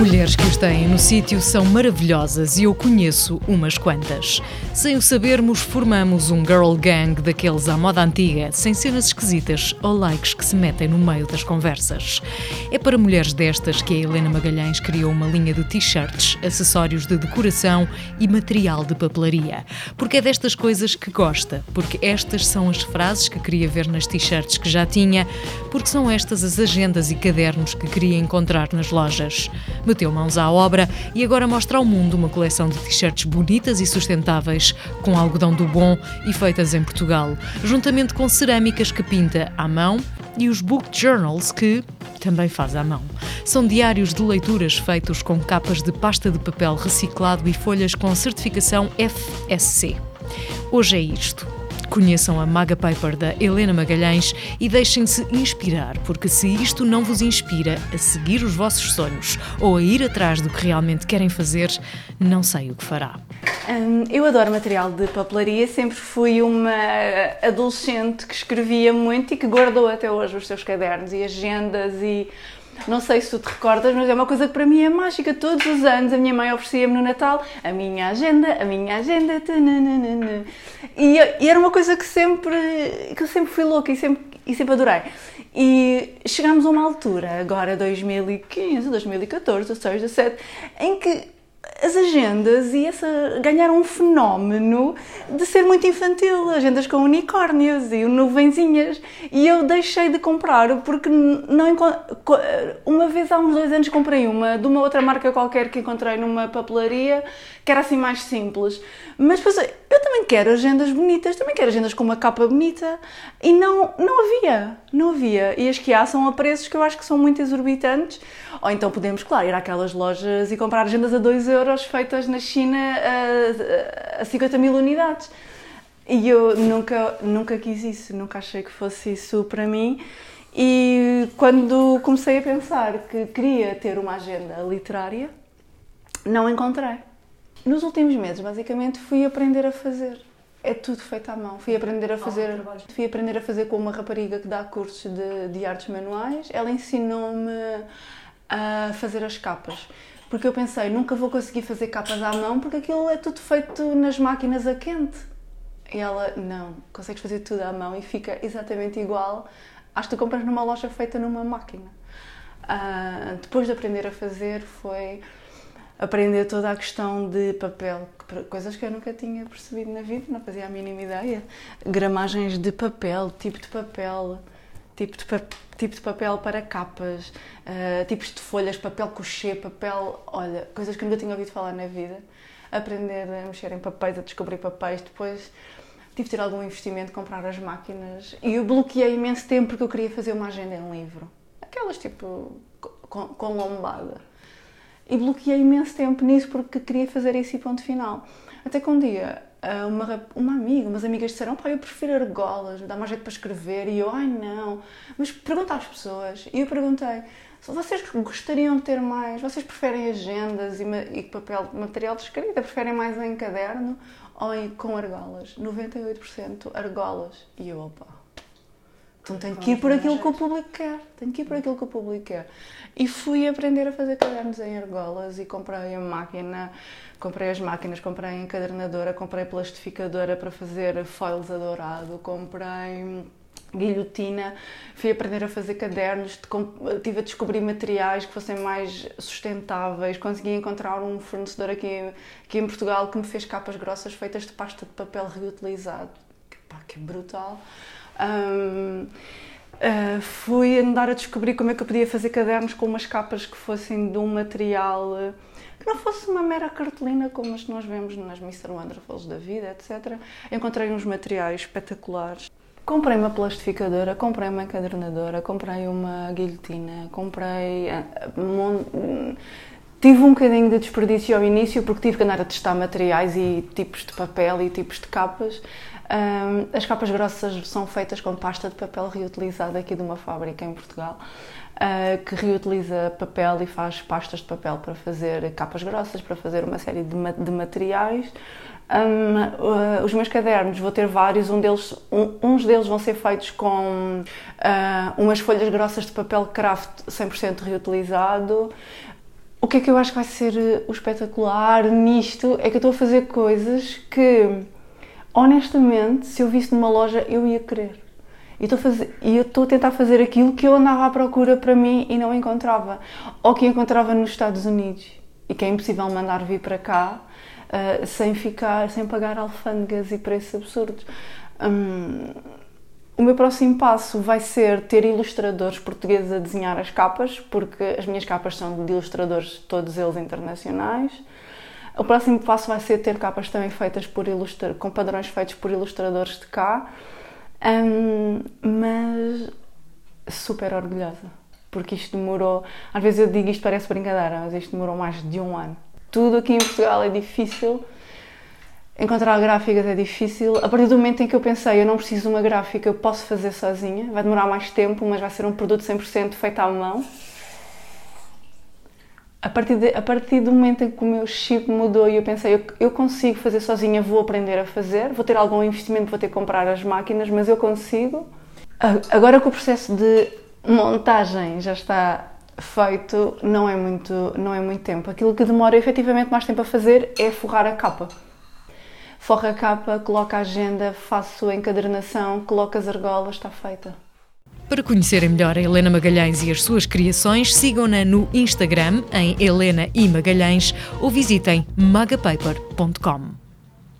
mulheres que os têm no sítio são maravilhosas e eu conheço umas quantas. Sem o sabermos, formamos um girl gang daqueles à moda antiga, sem cenas esquisitas ou likes que se metem no meio das conversas. É para mulheres destas que a Helena Magalhães criou uma linha de t-shirts, acessórios de decoração e material de papelaria. Porque é destas coisas que gosta, porque estas são as frases que queria ver nas t-shirts que já tinha, porque são estas as agendas e cadernos que queria encontrar nas lojas meteu mãos à obra e agora mostra ao mundo uma coleção de t-shirts bonitas e sustentáveis, com algodão do bom e feitas em Portugal, juntamente com cerâmicas que pinta à mão e os book journals que também faz à mão. São diários de leituras feitos com capas de pasta de papel reciclado e folhas com certificação FSC. Hoje é isto. Conheçam a Maga Paper da Helena Magalhães e deixem-se inspirar, porque se isto não vos inspira a seguir os vossos sonhos ou a ir atrás do que realmente querem fazer, não sei o que fará. Hum, eu adoro material de papelaria, sempre fui uma adolescente que escrevia muito e que guardou até hoje os seus cadernos e agendas e não sei se tu te recordas, mas é uma coisa que para mim é mágica. Todos os anos a minha mãe oferecia-me no Natal a minha agenda, a minha agenda. E, e, era uma coisa que sempre, que eu sempre fui louca e sempre, e sempre adorei. E chegámos a uma altura, agora 2015, 2014, 16, 17, em que as agendas e essa ganharam um fenómeno de ser muito infantil, agendas com unicórnios e nuvenzinhas. E eu deixei de comprar porque não uma vez há uns dois anos comprei uma de uma outra marca qualquer que encontrei numa papelaria que era assim mais simples. Mas depois eu também quero agendas bonitas, também quero agendas com uma capa bonita e não não havia, não havia. E as que há são a preços que eu acho que são muito exorbitantes. Ou então podemos, claro, ir àquelas lojas e comprar agendas a 2 euros feitas na China a, a 50 mil unidades. E eu nunca, nunca quis isso, nunca achei que fosse isso para mim. E quando comecei a pensar que queria ter uma agenda literária, não encontrei. Nos últimos meses, basicamente, fui aprender a fazer. É tudo feito à mão. Fui aprender a fazer, fui aprender a fazer com uma rapariga que dá cursos de, de artes manuais. Ela ensinou-me a fazer as capas. Porque eu pensei, nunca vou conseguir fazer capas à mão porque aquilo é tudo feito nas máquinas a quente. E ela, não, consegues fazer tudo à mão e fica exatamente igual às que tu compras numa loja feita numa máquina. Uh, depois de aprender a fazer, foi aprender toda a questão de papel, coisas que eu nunca tinha percebido na vida, não fazia a mínima ideia. Gramagens de papel, tipo de papel, tipo de, tipo de papel para capas, uh, tipos de folhas, papel couché, papel. Olha, coisas que nunca tinha ouvido falar na vida. Aprender a mexer em papéis, a descobrir papéis. Depois tive de ter algum investimento, comprar as máquinas. E eu bloqueei imenso tempo porque eu queria fazer uma agenda em livro. Aquelas tipo com, com lombada. E bloqueei imenso tempo nisso porque queria fazer esse ponto final. Até que um dia uma, uma amiga, umas amigas disseram: pá, eu prefiro argolas, dá mais jeito para escrever. E eu, ai não. Mas pergunta às pessoas. E eu perguntei: vocês gostariam de ter mais? Vocês preferem agendas e, e papel, material de escrita? Preferem mais em caderno ou em, com argolas? 98% argolas. E eu, opa. Então tenho que ir por aquilo que o público quer. Tenho que ir por aquilo que o público quer. E fui aprender a fazer cadernos em argolas e comprei a máquina Comprei as máquinas, comprei a encadernadora, comprei plastificadora para fazer foils a dourado, comprei guilhotina, fui aprender a fazer cadernos, tive a descobrir materiais que fossem mais sustentáveis, consegui encontrar um fornecedor aqui, aqui em Portugal que me fez capas grossas feitas de pasta de papel reutilizado, pá, que brutal. Um, uh, fui andar a descobrir como é que eu podia fazer cadernos com umas capas que fossem de um material que não fosse uma mera cartolina como as que nós vemos nas Mr. Wonderfuls da vida, etc. Encontrei uns materiais espetaculares. Comprei uma plastificadora, comprei uma encadernadora, comprei uma guilhotina, comprei. Tive um bocadinho de desperdício ao início porque tive que andar a testar materiais e tipos de papel e tipos de capas. Um, as capas grossas são feitas com pasta de papel reutilizada aqui de uma fábrica em Portugal uh, que reutiliza papel e faz pastas de papel para fazer capas grossas, para fazer uma série de, ma de materiais. Um, uh, os meus cadernos, vou ter vários, um deles, um, uns deles vão ser feitos com uh, umas folhas grossas de papel craft 100% reutilizado. O que é que eu acho que vai ser eh, o espetacular nisto é que eu estou a fazer coisas que, honestamente, se eu visse numa loja, eu ia querer. E estou a, eu estou a tentar fazer aquilo que eu andava à procura para mim e não encontrava. Ou que encontrava nos Estados Unidos. E que é impossível mandar vir para cá uh, sem ficar, sem pagar alfândegas e preços absurdos. Um, o meu próximo passo vai ser ter ilustradores portugueses a desenhar as capas, porque as minhas capas são de ilustradores, todos eles internacionais. O próximo passo vai ser ter capas também feitas por ilustradores, com padrões feitos por ilustradores de cá, um, mas super orgulhosa, porque isto demorou. Às vezes eu digo isto parece brincadeira, mas isto demorou mais de um ano. Tudo aqui em Portugal é difícil Encontrar gráficas é difícil. A partir do momento em que eu pensei, eu não preciso de uma gráfica, eu posso fazer sozinha. Vai demorar mais tempo, mas vai ser um produto 100% feito à mão. A partir, de, a partir do momento em que o meu chip mudou e eu pensei, eu, eu consigo fazer sozinha, vou aprender a fazer. Vou ter algum investimento, vou ter que comprar as máquinas, mas eu consigo. Agora que o processo de montagem já está feito, não é muito, não é muito tempo. Aquilo que demora efetivamente mais tempo a fazer é forrar a capa forra a capa, coloca a agenda, faço a encadernação, coloco as argolas, está feita. Para conhecerem melhor a Helena Magalhães e as suas criações, sigam-na no Instagram em Helena e Magalhães ou visitem magapaper.com.